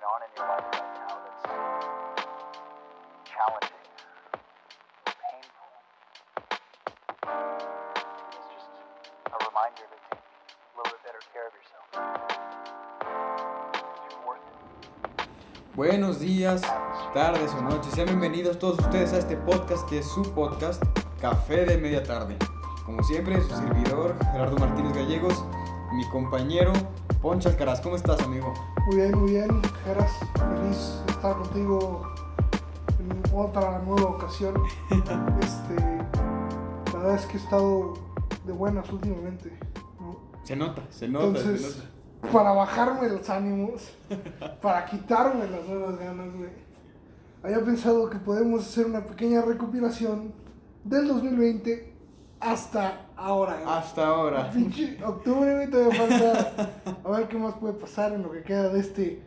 going on in your life right now that's challenging, painful. It's just a reminder to take a little bit better care of yourself. It. Buenos días, tardes o noches. Sean bienvenidos todos ustedes a este podcast que es su podcast Café de Media Tarde. Como siempre, su servidor Gerardo Martínez Gallegos, mi compañero Poncho Alcaraz. ¿Cómo estás, amigo? Muy bien, muy bien, Geras. Feliz de estar contigo en otra nueva ocasión. Este, la verdad es que he estado de buenas últimamente. ¿no? Se nota, se nota, se Entonces, nota. para bajarme los ánimos, para quitarme las nuevas ganas, güey, había pensado que podemos hacer una pequeña recopilación del 2020 hasta ahora. güey. Hasta ahora. Pinche octubre, güey, todavía falta. A ver qué más puede pasar en lo que queda de este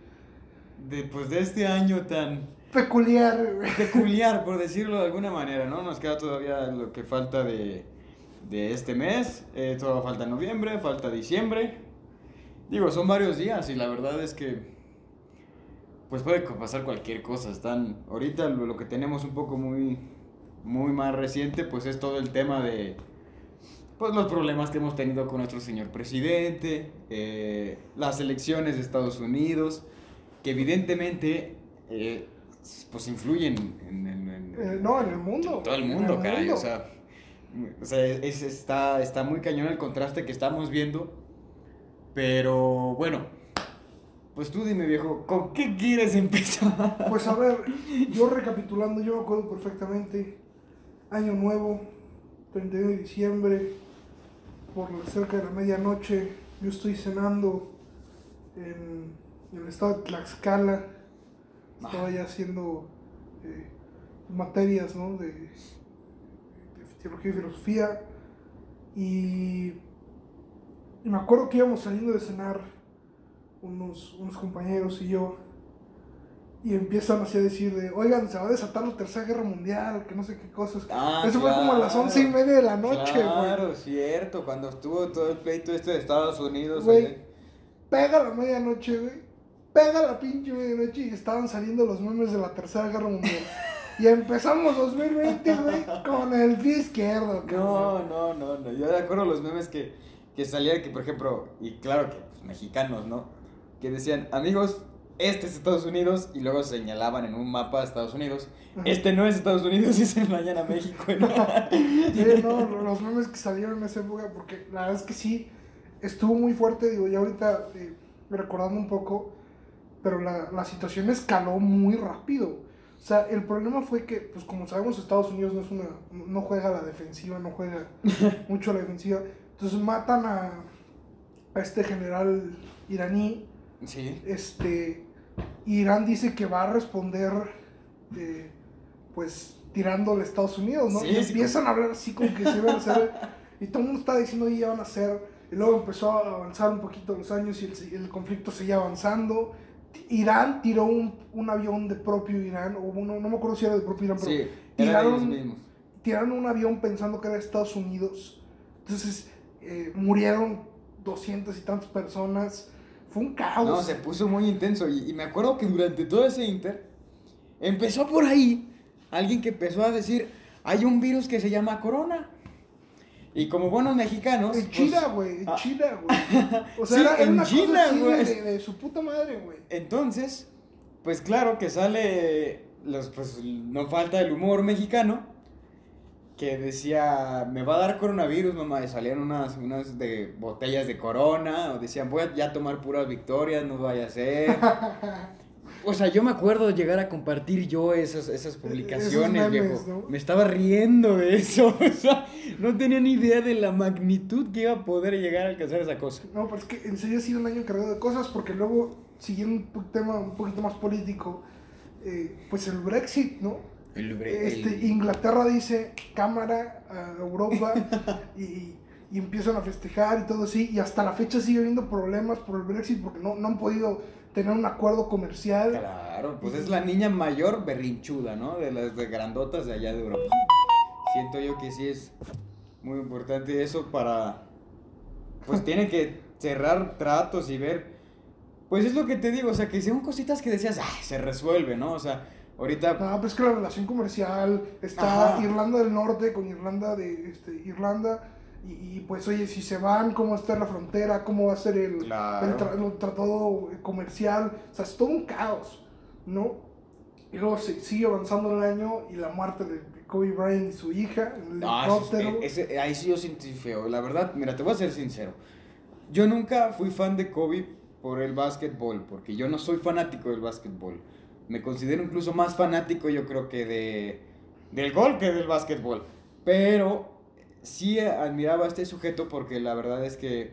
De, pues de este año tan peculiar, güey. peculiar, por decirlo de alguna manera, ¿no? Nos queda todavía lo que falta de, de este mes. Eh, todavía falta noviembre, falta diciembre. Digo, son varios días y la verdad es que pues puede pasar cualquier cosa. Están ahorita lo, lo que tenemos un poco muy muy más reciente, pues es todo el tema de pues los problemas que hemos tenido con nuestro señor presidente, eh, las elecciones de Estados Unidos, que evidentemente eh, pues influyen en, en- en- Eh, no, en el mundo. todo el mundo, el caray. mundo. O sea, o sea, es, está, está muy cañón el contraste que estamos viendo. Pero bueno, pues tú dime, viejo, ¿con qué quieres empezar? Pues a ver, yo recapitulando, yo me acuerdo perfectamente. Año nuevo, 31 de diciembre, por cerca de la medianoche, yo estoy cenando en, en el estado de Tlaxcala. Estaba ya haciendo eh, materias ¿no? de, de teología y filosofía. Y, y me acuerdo que íbamos saliendo de cenar unos, unos compañeros y yo. Y empiezan así a decir de, oigan, se va a desatar la tercera guerra mundial, que no sé qué cosas. Ah, Eso fue como a las once y media de la noche, güey. Claro, cierto, cuando estuvo todo el pleito este de Estados Unidos. Güey. Pega la medianoche, güey. Pega la pinche medianoche y estaban saliendo los memes de la tercera guerra mundial. y empezamos 2020, güey, con el pie izquierdo, No, cabrón. no, no, no. Yo de acuerdo a los memes que, que salían, que por ejemplo, y claro que pues, mexicanos, ¿no? Que decían, amigos, este es Estados Unidos, y luego señalaban en un mapa a Estados Unidos. Este no es Estados Unidos, y se vayan a México. ¿no? Sí, no, los memes que salieron en esa época, porque la verdad es que sí, estuvo muy fuerte, digo, ya ahorita eh, recordando un poco, pero la, la situación escaló muy rápido. O sea, el problema fue que, pues como sabemos, Estados Unidos no es una, no juega a la defensiva, no juega mucho a la defensiva. Entonces matan a, a este general iraní, Sí. este, Irán dice que va a responder, eh, pues, tirándole a Estados Unidos, ¿no? Sí, y sí, empiezan a hablar así como que se van a hacer, y todo el mundo está diciendo, ya van a hacer, y luego empezó a avanzar un poquito los años y el, el conflicto seguía avanzando. Irán tiró un, un avión de propio Irán, o uno, no me acuerdo si era de propio Irán, pero Sí, tiraron, tiraron un avión pensando que era de Estados Unidos. Entonces eh, murieron doscientas y tantas personas. Fue un caos. No, se puso muy intenso. Y, y me acuerdo que durante todo ese inter, empezó por ahí alguien que empezó a decir, hay un virus que se llama corona. Y como buenos mexicanos... En pues, China, güey. En ah. China, güey. O sea, Sí, era, era en una China, güey. de, de su puta madre, güey. Entonces, pues claro que sale, los, pues no falta el humor mexicano, que decía, me va a dar coronavirus, mamá, y salían unas, unas de botellas de corona, o decían, voy a ya tomar puras victorias, no vaya a ser. O sea, yo me acuerdo de llegar a compartir yo esas, esas publicaciones, Esos memes, viejo. ¿no? Me estaba riendo de eso, o sea, no tenía ni idea de la magnitud que iba a poder llegar a alcanzar esa cosa. No, pero es que en serio ha sido un año cargado de cosas, porque luego, siguiendo un tema un poquito más político, eh, pues el Brexit, ¿no? El, Este, Inglaterra dice cámara a Europa y, y empiezan a festejar y todo así, y hasta la fecha sigue habiendo problemas por el Brexit porque no, no han podido tener un acuerdo comercial. Claro, pues es la niña mayor berrinchuda, ¿no? De las de grandotas de allá de Europa. Siento yo que sí es muy importante eso para... Pues tiene que cerrar tratos y ver... Pues es lo que te digo, o sea, que son cositas que decías, ah, se resuelve, ¿no? O sea, ahorita... No, pues que la relación comercial está Ajá. Irlanda del Norte con Irlanda de este, Irlanda y, y, pues oye, si se van, ¿cómo va a estar la frontera? ¿Cómo va a ser el, Claro. el, tra- el tratado comercial? O sea, es todo un caos, ¿no? Y luego se sigue avanzando el año y la muerte de Kobe Bryant y su hija en el No, eso es- helicóptero. ese- ahí sí yo sentí feo. La verdad, mira, te voy a ser sincero. Yo nunca fui fan de Kobe por el básquetbol, porque yo no soy fanático del básquetbol. Me considero incluso más fanático, yo creo que de del gol que del básquetbol. Pero sí admiraba a este sujeto porque la verdad es que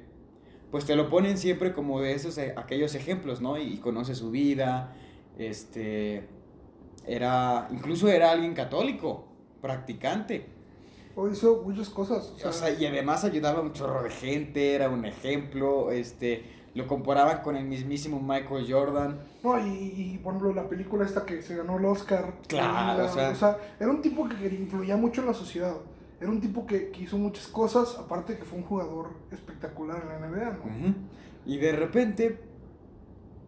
pues te lo ponen siempre como de esos eh, aquellos ejemplos, ¿no? Y, conoce su vida, este era incluso era alguien católico, practicante. O hizo muchas cosas. O sea, O sea, y además ayudaba a un chorro de gente, era un ejemplo, este, lo comparaban con el mismísimo Michael Jordan. No, y, y, por ejemplo la película esta que se ganó el Oscar. Claro, la- o sea- era un tipo que influía mucho en la sociedad. Era un tipo que, que hizo muchas cosas, aparte que fue un jugador espectacular en la NBA, ¿no? Y de repente,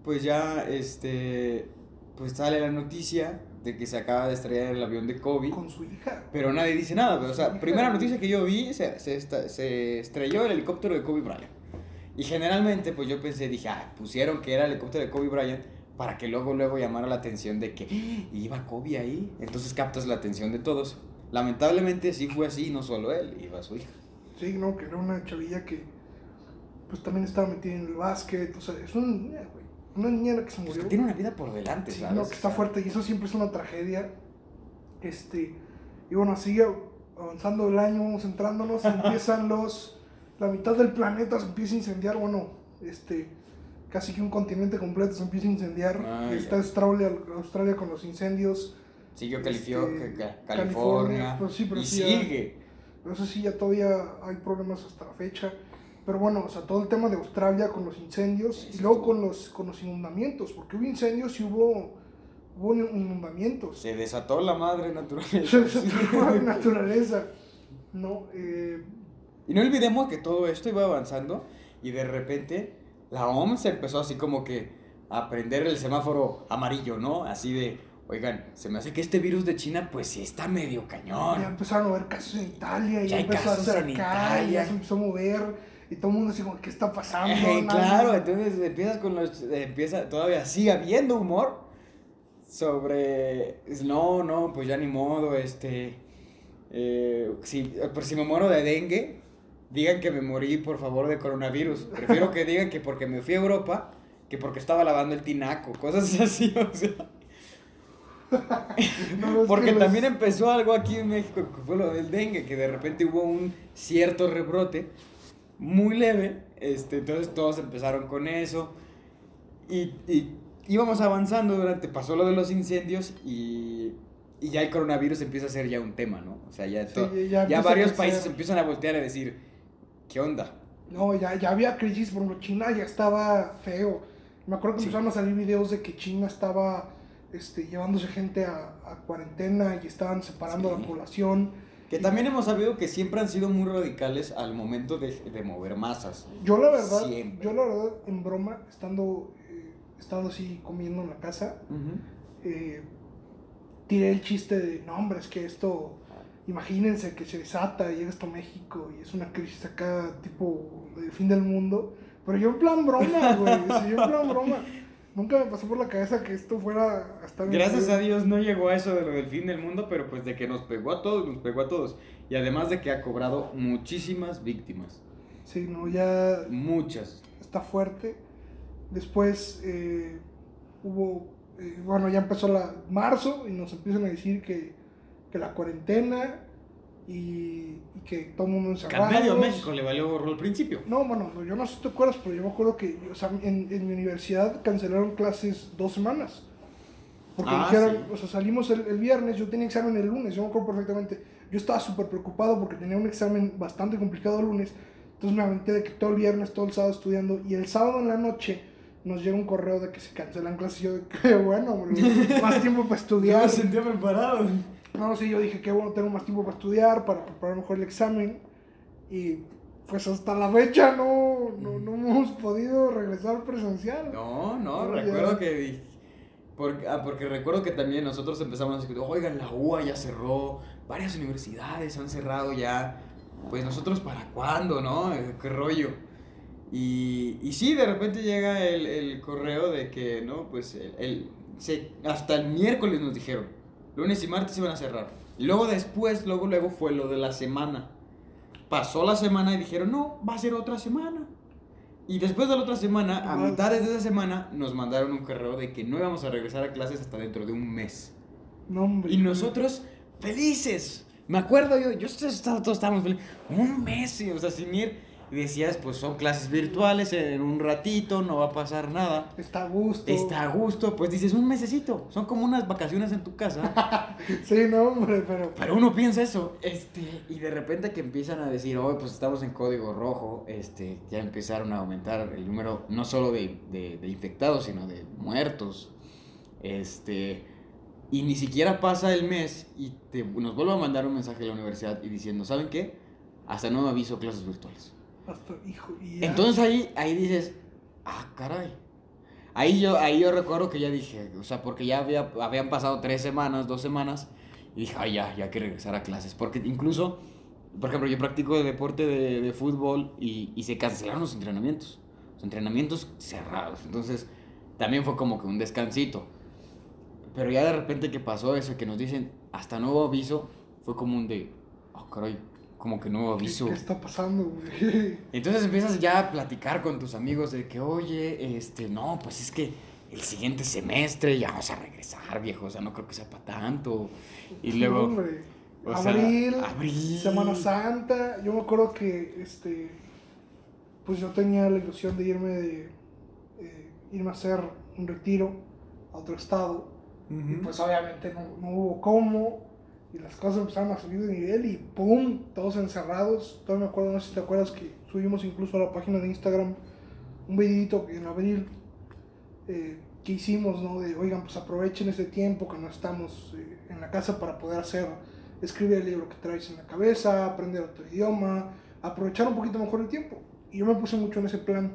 pues ya, este, pues sale la noticia de que se acaba de estrellar el avión de Kobe. Con su hija. Pero nadie dice nada, pero, o sea, primera noticia que yo vi, se, se, se estrelló el helicóptero de Kobe Bryant. Y generalmente, pues yo pensé, dije, ah, pusieron que era el helicóptero de Kobe Bryant para que luego, luego llamara la atención de que "Ah, iba Kobe ahí. Entonces captas la atención de todos. Lamentablemente sí fue así, no solo él, iba su hija. Sí, no, que era una chavilla que pues también estaba metida en el básquet. O sea, es una niña, güey. Una niña que se Pues murió. que tiene una vida por delante, Sí, ¿sabes? no, que está fuerte y eso siempre es una tragedia. Este, y bueno, sigue avanzando el año, vamos entrándonos, empiezan los, la mitad del planeta se empieza a incendiar, bueno, este, casi que un continente completo se empieza a incendiar. Ah, está. Australia, Australia con los incendios, Siguió este, California, California, pues sí, pero y sí sigue. no sé si ya todavía hay problemas hasta la fecha. Pero bueno, o sea, todo el tema de Australia con los incendios y luego con los, con los inundamientos, porque hubo incendios y hubo, hubo inundamientos. Se desató la madre naturaleza. Se desató la naturaleza. No, eh, Y no olvidemos que todo esto iba avanzando y de repente la OMS empezó así como que a prender el semáforo amarillo, ¿no? Así de, oigan, se me hace que este virus de China pues sí está medio ya cañón. empezaron a ver casos en Italia Ya hay empezó a acercar, ya Italia. se empezó a mover y todo el mundo así como, ¿qué está pasando? Eh, claro, entonces empiezas con los, empieza, todavía sigue habiendo humor sobre, no, no, pues ya ni modo, este, eh, si, por si me muero de dengue, digan que me morí por favor de coronavirus. Prefiero que digan que porque me fui a Europa, que porque estaba lavando el tinaco, cosas así, o sea. No, Porque los- también empezó algo aquí en México, que fue lo del dengue, que de repente hubo un cierto rebrote muy leve, este, entonces todos empezaron con eso, y, y íbamos avanzando durante, pasó lo de los incendios, y, y ya el coronavirus empieza a ser ya un tema, ¿no? O sea, ya, Sí, ya ya, varios países empiezan a voltear a decir, ¿qué onda? No, ya, ya había crisis, por ejemplo, China ya estaba feo. Me acuerdo que Sí. empezaron a salir videos de que China estaba este, llevándose gente a, a cuarentena y estaban separando a la población. Que también hemos sabido que siempre han sido muy radicales al momento de, de mover masas. Yo la verdad, Siempre. yo la verdad, en broma, estando, eh, estando así comiendo en la casa, eh, tiré el chiste de, no hombre, es que esto, imagínense que se desata y llega esto a México y es una crisis acá tipo de fin del mundo. Pero yo en plan broma, güey, yo en plan broma. Nunca me pasó por la cabeza que esto fuera hasta... Gracias a Dios no llegó a eso de lo del fin del mundo, pero pues de que nos pegó a todos, nos pegó a todos. Y además de que ha cobrado muchísimas víctimas. Sí, no, ya Muchas. está fuerte. Después eh, hubo, eh, bueno, ya empezó la marzo y nos empiezan a decir que, que la cuarentena y, y que todo el mundo Que encerrado. al medio México le valió gorro al principio. No, bueno, no, yo no sé si te acuerdas, pero yo me acuerdo que o sea, en, en mi universidad cancelaron clases dos semanas. Porque Ah, dijeron, sí. o sea, salimos el, el viernes, yo tenía examen el lunes, yo me acuerdo perfectamente. Yo estaba súper preocupado porque tenía un examen bastante complicado el lunes. Entonces me aventé de que todo el viernes, todo el sábado estudiando. Y el sábado en la noche nos llega un correo de que se cancelan clases. Y yo, de que bueno, bro, más tiempo para estudiar. sentía preparado. No, sí, yo dije que bueno, tengo más tiempo para estudiar, para preparar mejor el examen. Y pues hasta la fecha no, no, no hemos podido regresar presencial. No, no, No, recuerdo ya. que porque, ah, porque recuerdo que también nosotros empezamos a decir, oigan, la UA ya cerró, varias universidades han cerrado ya, pues nosotros para cuándo, ¿no? ¿Qué rollo? Y, y sí, de repente llega el, el correo de que, ¿no? Pues el, el- se- hasta el miércoles nos dijeron, lunes y martes iban a cerrar. Luego después, luego, luego fue lo de la semana. Pasó la semana y dijeron, no, va a ser otra semana. Y después de la otra semana, a Ajá. mitades de esa semana, nos mandaron un correo de que no íbamos a regresar a clases hasta dentro de un mes. No, hombre. Y nosotros, felices. Me acuerdo yo, yo todos estábamos felices. Un mes, o sea, sin ir. Y decías, pues son clases virtuales, en un ratito, no va a pasar nada. Está a gusto. Está a gusto, pues dices, un mesecito. Son como unas vacaciones en tu casa. Sí, no, hombre, pero. Pero uno piensa eso, este, y de repente que empiezan a decir, oh, pues estamos en código rojo, este, ya empezaron a aumentar el número no solo de, de- de infectados, sino de muertos, este, y ni siquiera pasa el mes y te, nos vuelve a mandar un mensaje a la universidad y diciendo, ¿saben qué? Hasta nuevo aviso clases virtuales. Hijo, y. Entonces ahí, ahí dices, ah, caray. Ahí yo, ahí yo recuerdo que ya dije, o sea, porque ya había, habían pasado tres semanas, dos semanas, y dije, ah, ya, ya hay que regresar a clases. Porque incluso, por ejemplo, yo practico de deporte de, de fútbol y, y se cancelaron los entrenamientos. Los entrenamientos cerrados. Entonces, también fue como que un descansito. Pero ya de repente que pasó eso, que nos dicen, hasta nuevo aviso, fue como un de, ah, caray, como que nuevo ¿Qué, aviso. qué está pasando, güey? Entonces empiezas ya a platicar con tus amigos de que, oye, este, no, pues es que el siguiente semestre ya vamos a regresar, viejo, o sea, no creo que sea para tanto. Y luego, No, hombre. o sea, abril, abril. Semana Santa. Yo me acuerdo que, este. Pues yo tenía la ilusión de irme de. eh, irme a hacer un retiro a otro estado. Y Ujú. pues obviamente no, no hubo cómo. Y las cosas empezaron a subir de nivel y ¡pum! Todos encerrados. Todavía me acuerdo, no sé si te acuerdas que subimos incluso a la página de Instagram un videito en abril eh, que hicimos, ¿no? De, oigan, pues aprovechen este tiempo que no estamos eh, en la casa para poder hacer, escribir el libro que traes en la cabeza, aprender otro idioma, aprovechar un poquito mejor el tiempo. Y yo me puse mucho en ese plan,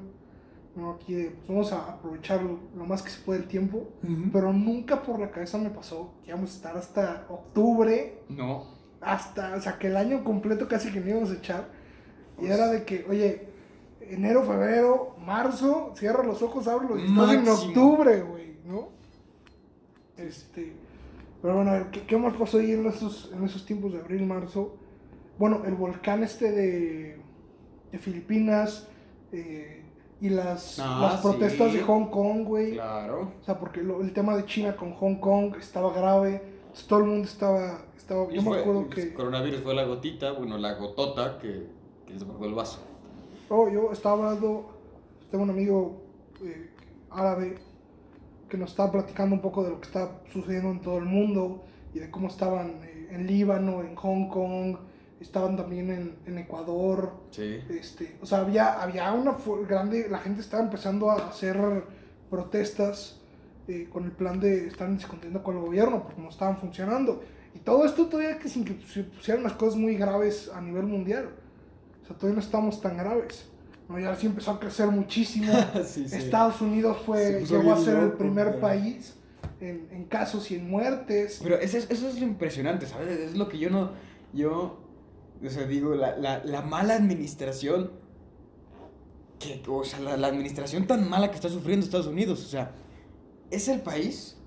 ¿no? Aquí de, pues vamos a aprovechar lo, más que se puede el tiempo. Pero nunca por la cabeza me pasó que íbamos a estar hasta octubre, No, hasta, o sea, que el año completo casi que no íbamos a echar. Y era de que, oye, enero, febrero, marzo, cierra los ojos, abre los y estás en octubre, güey, ¿no? Este, pero bueno, a ver, ¿qué, qué más pasó ahí en esos, en esos tiempos de abril, marzo? Bueno, el volcán este de, de Filipinas eh, y las, Ah, las protestas sí. de Hong Kong, güey. claro. O sea, porque lo- el tema de China con Hong Kong estaba grave. entonces todo el mundo estaba. estaba yo me acuerdo el que. coronavirus fue la gotita, bueno, la gotota que, que desbordó el vaso. Oh, yo estaba hablando. Tengo un amigo eh, árabe que nos estaba platicando un poco de lo que está sucediendo en todo el mundo y de cómo estaban eh, en Líbano, en Hong Kong, estaban también en, en Ecuador. Sí. Este, o sea, había, había una grande, la gente estaba empezando a hacer protestas eh, con el plan de estar discutiendo con el gobierno porque no estaban funcionando. Y todo esto todavía que sin que se pusieran las cosas muy graves a nivel mundial. O sea, todavía no estamos tan graves. ¿no? Y ahora sí empezó a crecer muchísimo. sí, sí. Estados Unidos fue, puso llegó a ser el primer país en, en casos y en muertes. Pero eso es, eso es lo impresionante, ¿sabes? Es lo que yo no. Yo. O sea, digo, la, la, la mala administración. Que, o sea, la, la administración tan mala que está sufriendo Estados Unidos. O sea, es el país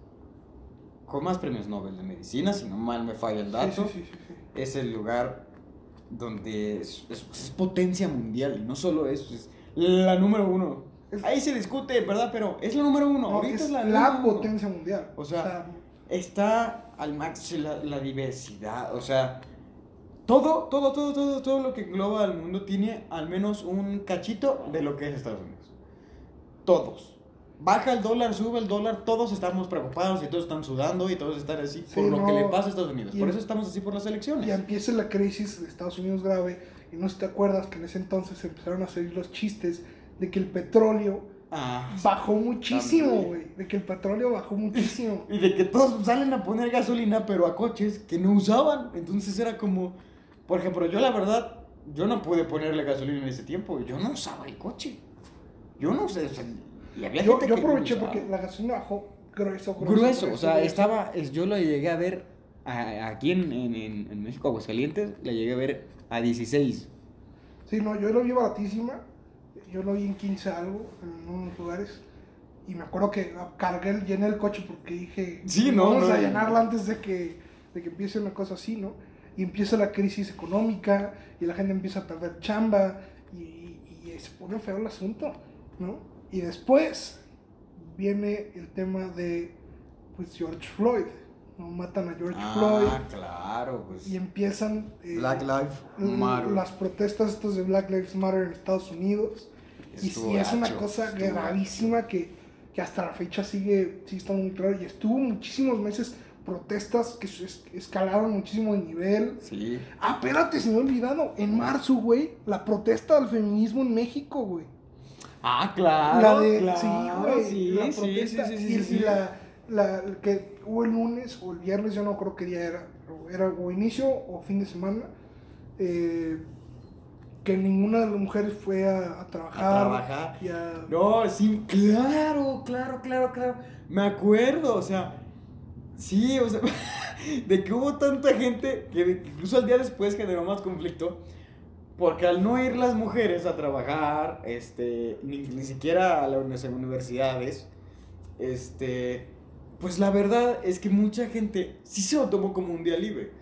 con más premios Nobel de medicina, si no mal me falla el dato. sí, sí, sí. Es el lugar donde es, es- es potencia mundial. Y no solo eso, es la número uno. Es- Ahí se discute, ¿verdad? Pero es la número uno. No, Ahorita es la, la número uno. potencia mundial. O sea, está al máximo la, la diversidad, o sea, todo, todo, todo, todo, todo lo que engloba al mundo tiene al menos un cachito de lo que es Estados Unidos. Todos. Baja el dólar, sube el dólar, todos estamos preocupados y todos están sudando y todos están así Sí, por lo que no, le pasa a Estados Unidos. y Por en- eso estamos así por las elecciones. ya empieza la crisis de Estados Unidos grave y no sé si te acuerdas que en ese entonces empezaron a salir los chistes de que el petróleo Ah, bajó muchísimo, güey, de que el petróleo bajó muchísimo. y de que todos salen a poner gasolina, pero a coches que no usaban. Entonces era como, por ejemplo, yo la verdad yo no pude ponerle gasolina en ese tiempo. Yo no usaba el coche. Yo no sea, y había Yo, gente yo que aproveché usaba. porque la gasolina bajó grueso, grueso. Grueso, o sea, grueso. estaba. es- Yo lo llegué a ver a- aquí en, en, en, en México, Aguascalientes, la llegué a ver a 16. Sí, no, yo lo vi baratísima. Yo lo vi en 15 algo, en unos lugares. Y me acuerdo que cargué, llené el coche porque dije, Sí, no, vamos no, a no. llenarla antes de que, de que empiece una cosa así, ¿no? Y empieza la crisis económica y la gente empieza a perder chamba y, y- y se pone feo el asunto, ¿no? Y después viene el tema de, pues, George Floyd, ¿no? Matan a George Floyd Ah, claro, pues. y empiezan... eh, Black Lives l- Matter. las protestas estas de Black Lives Matter en Estados Unidos. Y, Estuvo y es una cosa gravísima que, que hasta la fecha sigue, sigue estando muy claro. Y estuvo muchísimos meses protestas que escalaron muchísimo de nivel. Sí. Ah, espérate, se me ha olvidado. En marzo, güey, la protesta del feminismo en México, güey. Ah, claro. la de, claro, sí, güey, sí, la sí, protesta. sí, sí, y, sí, y la, la que hubo el lunes o el viernes, yo no creo qué día era, era o inicio o fin de semana, eh, que ninguna de las mujeres fue a, a trabajar. A trabajar. y a- No, sí, claro, claro, claro, claro. Me acuerdo, o sea, sí, o sea, de que hubo tanta gente que incluso al día después generó más conflicto. Porque al no ir las mujeres a trabajar, este, ni, ni siquiera a las universidades, este, pues la verdad es que mucha gente sí se lo tomó como un día libre.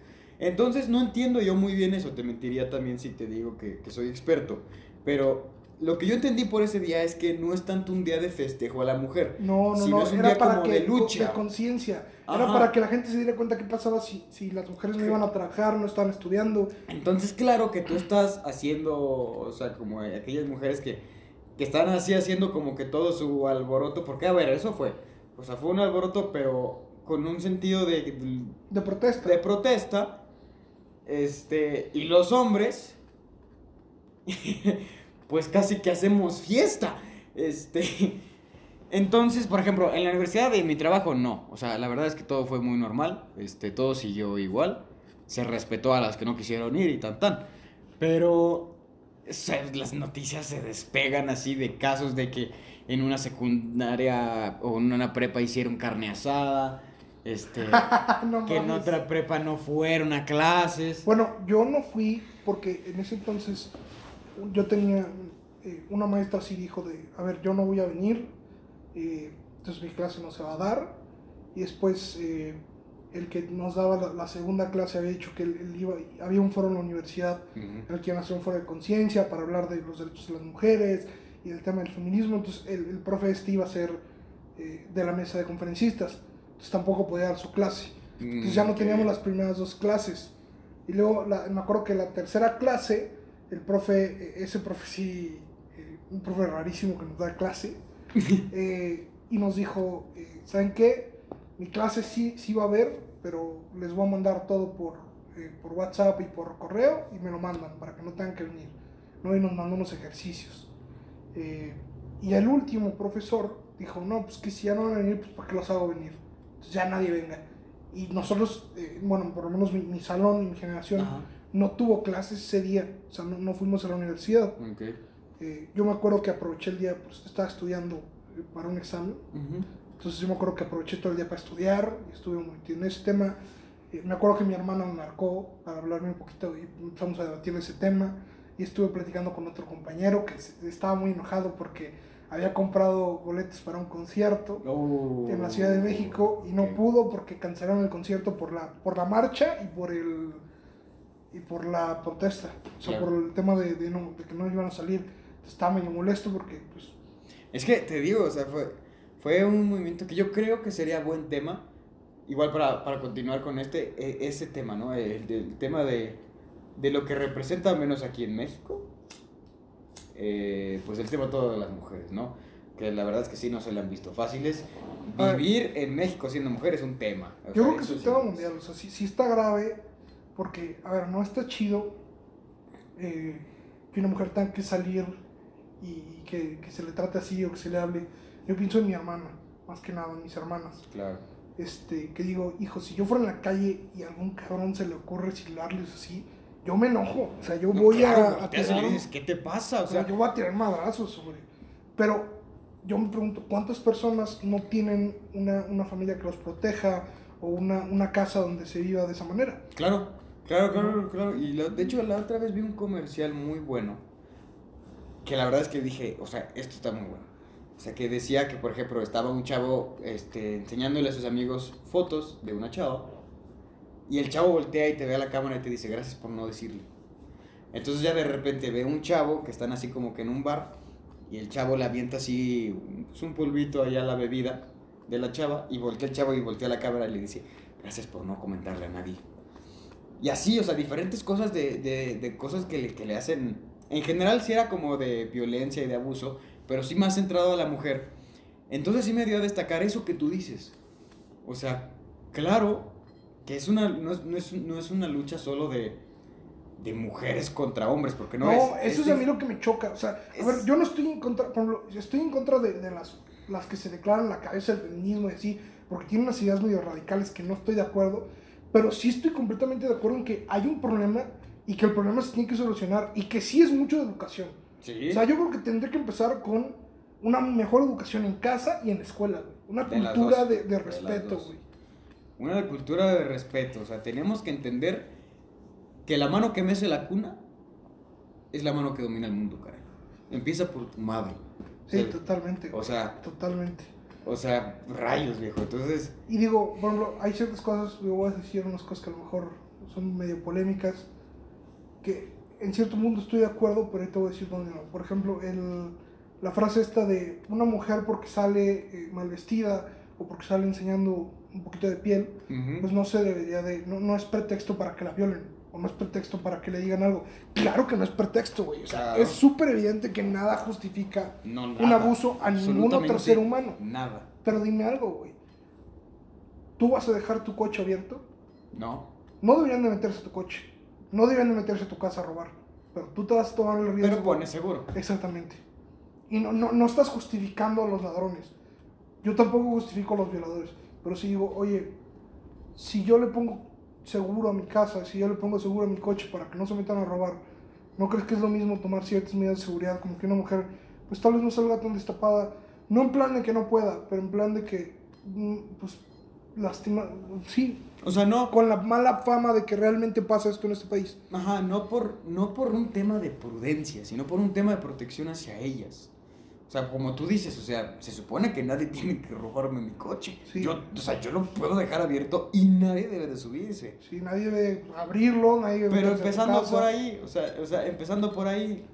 Entonces no entiendo yo muy bien eso, te mentiría también si te digo que, que soy experto. Pero lo que yo entendí por ese día es que no es tanto un día de festejo a la mujer. No, no, sino no, es un era día para como que de lucha. de conciencia. Era Ajá. para que la gente se diera cuenta qué pasaba si, si las mujeres no iban a trabajar, no estaban estudiando. Entonces, claro que tú estás haciendo, o sea, como aquellas mujeres que, que están así haciendo como que todo su alboroto, porque a ver, eso fue, o sea, fue un alboroto, pero con un sentido de, De protesta. de protesta, este, y los hombres, pues casi que hacemos fiesta, este, entonces, por ejemplo, en la universidad de mi trabajo no, o sea, la verdad es que todo fue muy normal, este, todo siguió igual, se respetó a las que no quisieron ir y tan tan, pero o sea, las noticias se despegan así de casos de que en una secundaria o en una prepa hicieron carne asada, este No que en otra prepa no fueron a clases. Bueno, yo no fui porque en ese entonces yo tenía eh, una maestra así dijo de, a ver, yo no voy a venir, eh, entonces mi clase no se va a dar. Y después eh, el que nos daba la, la segunda clase había dicho que él, él iba, había un foro en la universidad en el que iban a hacer un foro de conciencia para hablar de los derechos de las mujeres y del tema del feminismo. Entonces el, el profe este iba a ser eh, de la mesa de conferencistas, entonces tampoco podía dar su clase. Entonces ya no teníamos las primeras dos clases. Y luego la- me acuerdo que la tercera clase, el profe, eh, ese profe sí, eh, un profe rarísimo que nos da clase, eh, y nos dijo, eh, ¿saben qué? Mi clase sí, sí va a haber, pero les voy a mandar todo por, eh, por WhatsApp y por correo y me lo mandan para que no tengan que venir. ¿no? Y nos mandó unos ejercicios. Eh, y el último profesor dijo, no, pues que si ya no van a venir, pues ¿para qué los hago venir? Entonces ya nadie venga. Y nosotros, eh, bueno, por lo menos mi, mi salón y mi generación Ajá. no tuvo clases ese día, o sea, no, no fuimos a la universidad. Ok. Eh, yo me acuerdo que aproveché el día, pues estaba estudiando eh, para un examen, entonces yo me acuerdo que aproveché todo el día para estudiar y estuve muy en ese tema. Eh, me acuerdo que mi hermana me marcó para hablarme un poquito y empezamos a debatir ese tema y estuve platicando con otro compañero que estaba muy enojado porque había comprado boletos para un concierto Oh, en la Ciudad de México y no pudo porque cancelaron el concierto por la por la marcha y por el y por la protesta, o sea, por el tema de, de no, de que no iban a salir. Estaba medio molesto porque pues Es que te digo, o sea, fue, fue un movimiento que yo creo que sería buen tema. Igual para, para continuar con este, e- ese tema, ¿no? El, del tema de, de lo que representa, al menos aquí en México, eh, pues el tema todo de las mujeres, ¿no? Que la verdad es que sí no se le han visto fáciles. Vivir en México siendo mujer es un tema. o yo sea, creo que es un tema mundial, o sea, sí, sí está grave porque, a ver, no está chido eh, que una mujer tenga que salir y que, que se le trate así o que se le hable. Yo pienso en mi hermana, más que nada, en mis hermanas. Claro. este, que digo, hijo, si yo fuera en la calle y a algún cabrón se le ocurre silbarles así, yo me enojo. O sea, yo voy Claro, a, a tirar- dices, ¿qué te pasa? O sea, yo voy a tirar madrazos sobre. Pero yo me pregunto, ¿cuántas personas no tienen una, una familia que los proteja o una, una casa donde se viva de esa manera? Claro, claro, claro, claro. Y la- de hecho, la otra vez vi un comercial muy bueno. Que la verdad es que dije, o sea, esto está muy bueno. O sea, que decía que, por ejemplo, estaba un chavo este, enseñándole a sus amigos fotos de una chava. Y el chavo voltea y te ve a la cámara y te dice, gracias por no decirle. Entonces ya de repente ve un chavo que están así como que en un bar. Y el chavo le avienta así pues, un polvito allá a la bebida de la chava. Y voltea el chavo y voltea la cámara y le dice, gracias por no comentarle a nadie. Y así, o sea, diferentes cosas de, de, de cosas que le, que le hacen. En general sí era como de violencia y de abuso, pero sí más centrado a la mujer. Entonces sí me dio a destacar eso que tú dices. O sea, claro que es una, no, es, no es- no es una lucha solo de, de mujeres contra hombres, porque no, No, es. eso es, a mí lo que me choca. O sea, a ver, yo no estoy en contra, por estoy en contra de, de las, las que se declaran la cabeza del feminismo y así, porque tienen unas ideas medio radicales que no estoy de acuerdo, pero sí estoy completamente de acuerdo en que hay un problema y que el problema se tiene que solucionar y que sí es mucho de educación. Sí. O sea, yo creo que tendría que empezar con una mejor educación en casa y en la escuela, güey. Una De cultura de, de De respeto, dos. güey. Una cultura de respeto. O sea, tenemos que entender que la mano que mece la cuna es la mano que domina el mundo, caray. Empieza por tu madre. O Sí, sea, totalmente. o sea, totalmente. o sea, rayos, viejo. Entonces, Y digo, por ejemplo, hay ciertas cosas, yo voy a decir unas cosas que a lo mejor son medio polémicas, que en cierto mundo estoy de acuerdo, pero ahí te voy a decir dónde no. Por ejemplo, el, la frase esta de una mujer porque sale eh, mal vestida o porque sale enseñando un poquito de piel, pues no se debería de, no, no es pretexto para que la violen. O no es pretexto para que le digan algo. Claro que no es pretexto, güey. O sea, Claro. es súper evidente que nada justifica no, un abuso a ningún otro ser humano. Nada. Pero dime algo, güey. ¿Tú vas a dejar tu coche abierto? No. No deberían de meterse a tu coche. No deberían de meterse a tu casa a robar. Pero tú te vas a tomar el riesgo. Pero pones seguro. Exactamente. Y no, no, no estás justificando a los ladrones. Yo tampoco justifico a los violadores. Pero si digo, oye, si yo le pongo seguro a mi casa, si yo le pongo seguro a mi coche para que no se metan a robar, ¿no crees que es lo mismo tomar ciertas medidas de seguridad como que una mujer, pues tal vez no salga tan destapada? No en plan de que no pueda, pero en plan de que, mm, pues, lastima, sí, O sea, no. con la mala fama de que realmente pasa esto en este país. Ajá, no por, no por un tema de prudencia, sino por un tema de protección hacia ellas. O sea, como tú dices, o sea, se supone que nadie tiene que robarme mi coche. Sí. Yo, o sea, yo lo puedo dejar abierto y nadie debe de subirse. Sí, nadie debe abrirlo, nadie debe Pero empezando por ahí, o sea, o sea, empezando por ahí,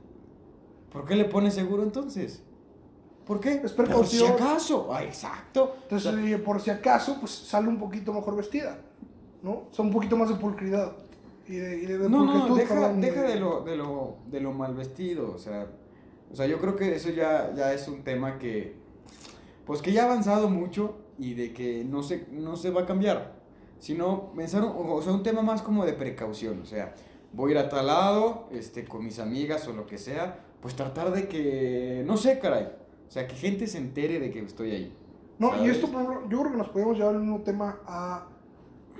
¿por qué le pones seguro entonces? ¿Por qué? Es Por si precaución. acaso. Ah, exacto. Entonces, O sea, eh, por si acaso, pues sale un poquito mejor vestida, ¿no? O sea, un poquito más de pulcridad. Y de, y de- de no, no, deja, perdón, deja de- de lo, de lo, de lo mal vestido, o sea, o sea, yo creo que eso ya, ya es un tema que, pues que ya ha avanzado mucho y de que no se, no se va a cambiar, sino pensar, un- o sea, un tema más como de precaución, o sea, voy a ir a tal lado, este, con mis amigas o lo que sea, pues tratar de que, no sé, caray, o sea, que gente se entere de que estoy ahí. No, y esto, por ejemplo, yo creo que nos podemos llevar el mismo tema a,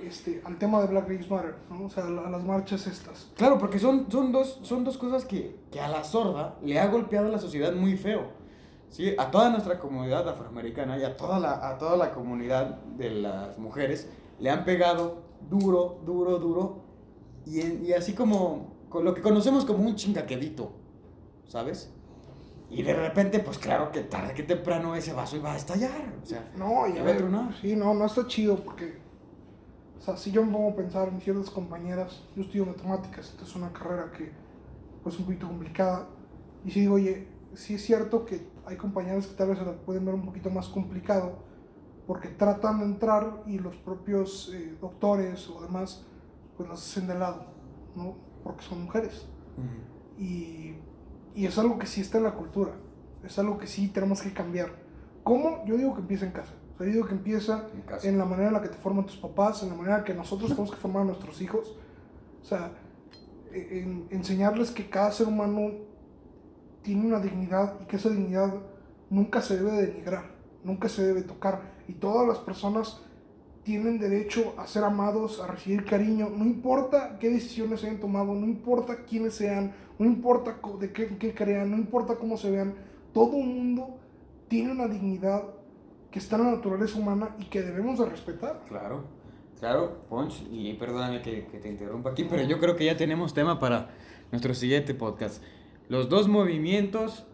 este, al tema de Black Lives Matter, ¿no? O sea, a, a las marchas estas. Claro, porque son, son, dos, son dos cosas que, que a la sorda le ha golpeado a la sociedad muy feo. ¿sí? A toda nuestra comunidad afroamericana y a toda, la, a toda la comunidad de las mujeres le han pegado duro, duro, duro. Y, en- y así como con lo que conocemos como un chingaquedito, ¿sabes? Y de repente, pues claro que tarde que temprano ese vaso iba a estallar. O sea, No, y a ver, sí, no, no está chido porque, o sea, si yo me pongo a pensar en ciertas compañeras, yo estudio matemáticas, esta es una carrera que, pues, un poquito complicada, y si digo, oye, sí es cierto que hay compañeras que tal vez se la pueden ver un poquito más complicado, porque tratan de entrar y los propios eh, doctores o demás, pues las hacen de lado, ¿no? Porque son mujeres. Ujú. Y, y es algo que sí está en la cultura, es algo que sí tenemos que cambiar. ¿Cómo? Yo digo que empieza en casa. O sea, yo digo que empieza En la manera en la que te forman tus papás, en la manera en que nosotros tenemos que formar a nuestros hijos. O sea, e- en- enseñarles que cada ser humano tiene una dignidad y que esa dignidad nunca se debe denigrar, nunca se debe tocar. Y todas las personas tienen derecho a ser amados, a recibir cariño, no importa qué decisiones hayan tomado, no importa quiénes sean, no importa de qué, crean, no importa cómo se vean, todo mundo tiene una dignidad que está en la naturaleza humana y que debemos de respetar. Claro, claro, Ponch, y perdóname que, que te interrumpa aquí, pero yo creo que ya tenemos tema para nuestro siguiente podcast. Los dos movimientos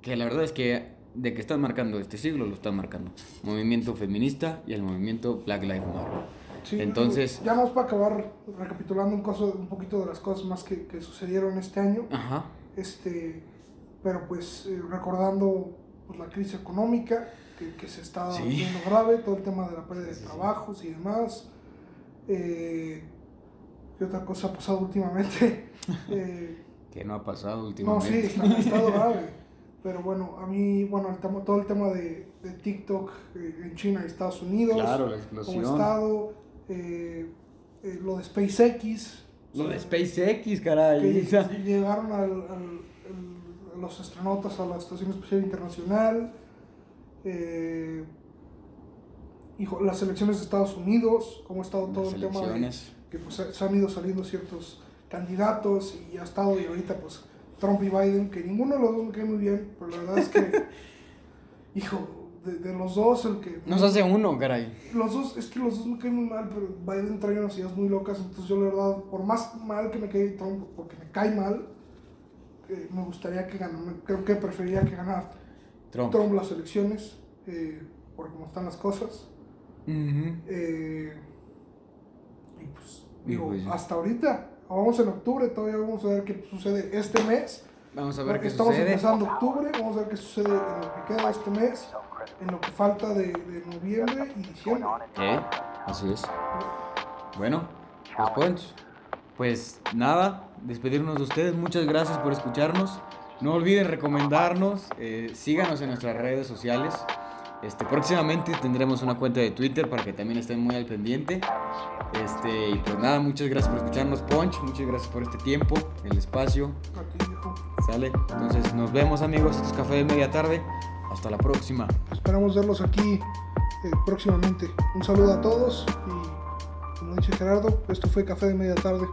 que la verdad es que de que están marcando este siglo lo están marcando. Movimiento feminista y el movimiento Black Lives Matter. Sí, Entonces- Ya vamos para acabar recapitulando un, coso- un poquito de las cosas más que, que sucedieron este año. Ajá. Este, pero pues eh, recordando pues, la crisis económica que, que se está Sí. viendo grave, todo el tema de la pérdida de Sí, trabajos y demás. Eh, ¿Qué otra cosa ha pasado últimamente? Eh, Que no ha pasado no, sí, últimamente. está, ha estado grave. Pero bueno, a mí, bueno, el tema- todo el tema de, de TikTok eh, en China y Estados Unidos, Claro, la como estado, eh, eh, lo de SpaceX. Lo de SpaceX, caray. que llegaron al, al- los astronautas a la Estación Espacial Internacional. hijo, las elecciones de Estados Unidos, cómo ha estado todo Las el tema de que pues, se han ido saliendo ciertos candidatos y ha estado y ahorita pues Trump y Biden, que ninguno de los dos me cae muy bien, pero la verdad es que, hijo, de, de los dos el que... Nos hace uno, caray. Los dos, es que los dos me caen muy mal, pero Biden trae unas ideas muy locas, entonces yo la verdad, por más mal que me caiga Trump, porque me cae mal, eh, me gustaría que ganara, creo que preferiría que ganara Trump. Trump las elecciones, eh, por cómo están las cosas. Eh, y pues, Y digo, pues- hasta ahorita, vamos en octubre, todavía vamos a ver qué sucede este mes. Vamos a ver porque qué estamos sucede. empezando octubre, vamos a ver qué sucede en lo que queda este mes, en lo que falta de, de noviembre y diciembre. ¿Eh? Así es. Bueno, pues Ponch, pues nada, despedirnos de ustedes. Muchas gracias por escucharnos. No olviden recomendarnos, eh, síganos en nuestras redes sociales. Este, próximamente tendremos una cuenta de Twitter para que también estén muy al pendiente. Este, y pues nada, muchas gracias por escucharnos, Ponch. Muchas gracias por este tiempo, el espacio. Sale. Entonces nos vemos amigos. Esto es Café de Media Tarde. Hasta la próxima. Esperamos verlos aquí eh, próximamente. Un saludo a todos y como dice Gerardo, esto fue Café de Media Tarde.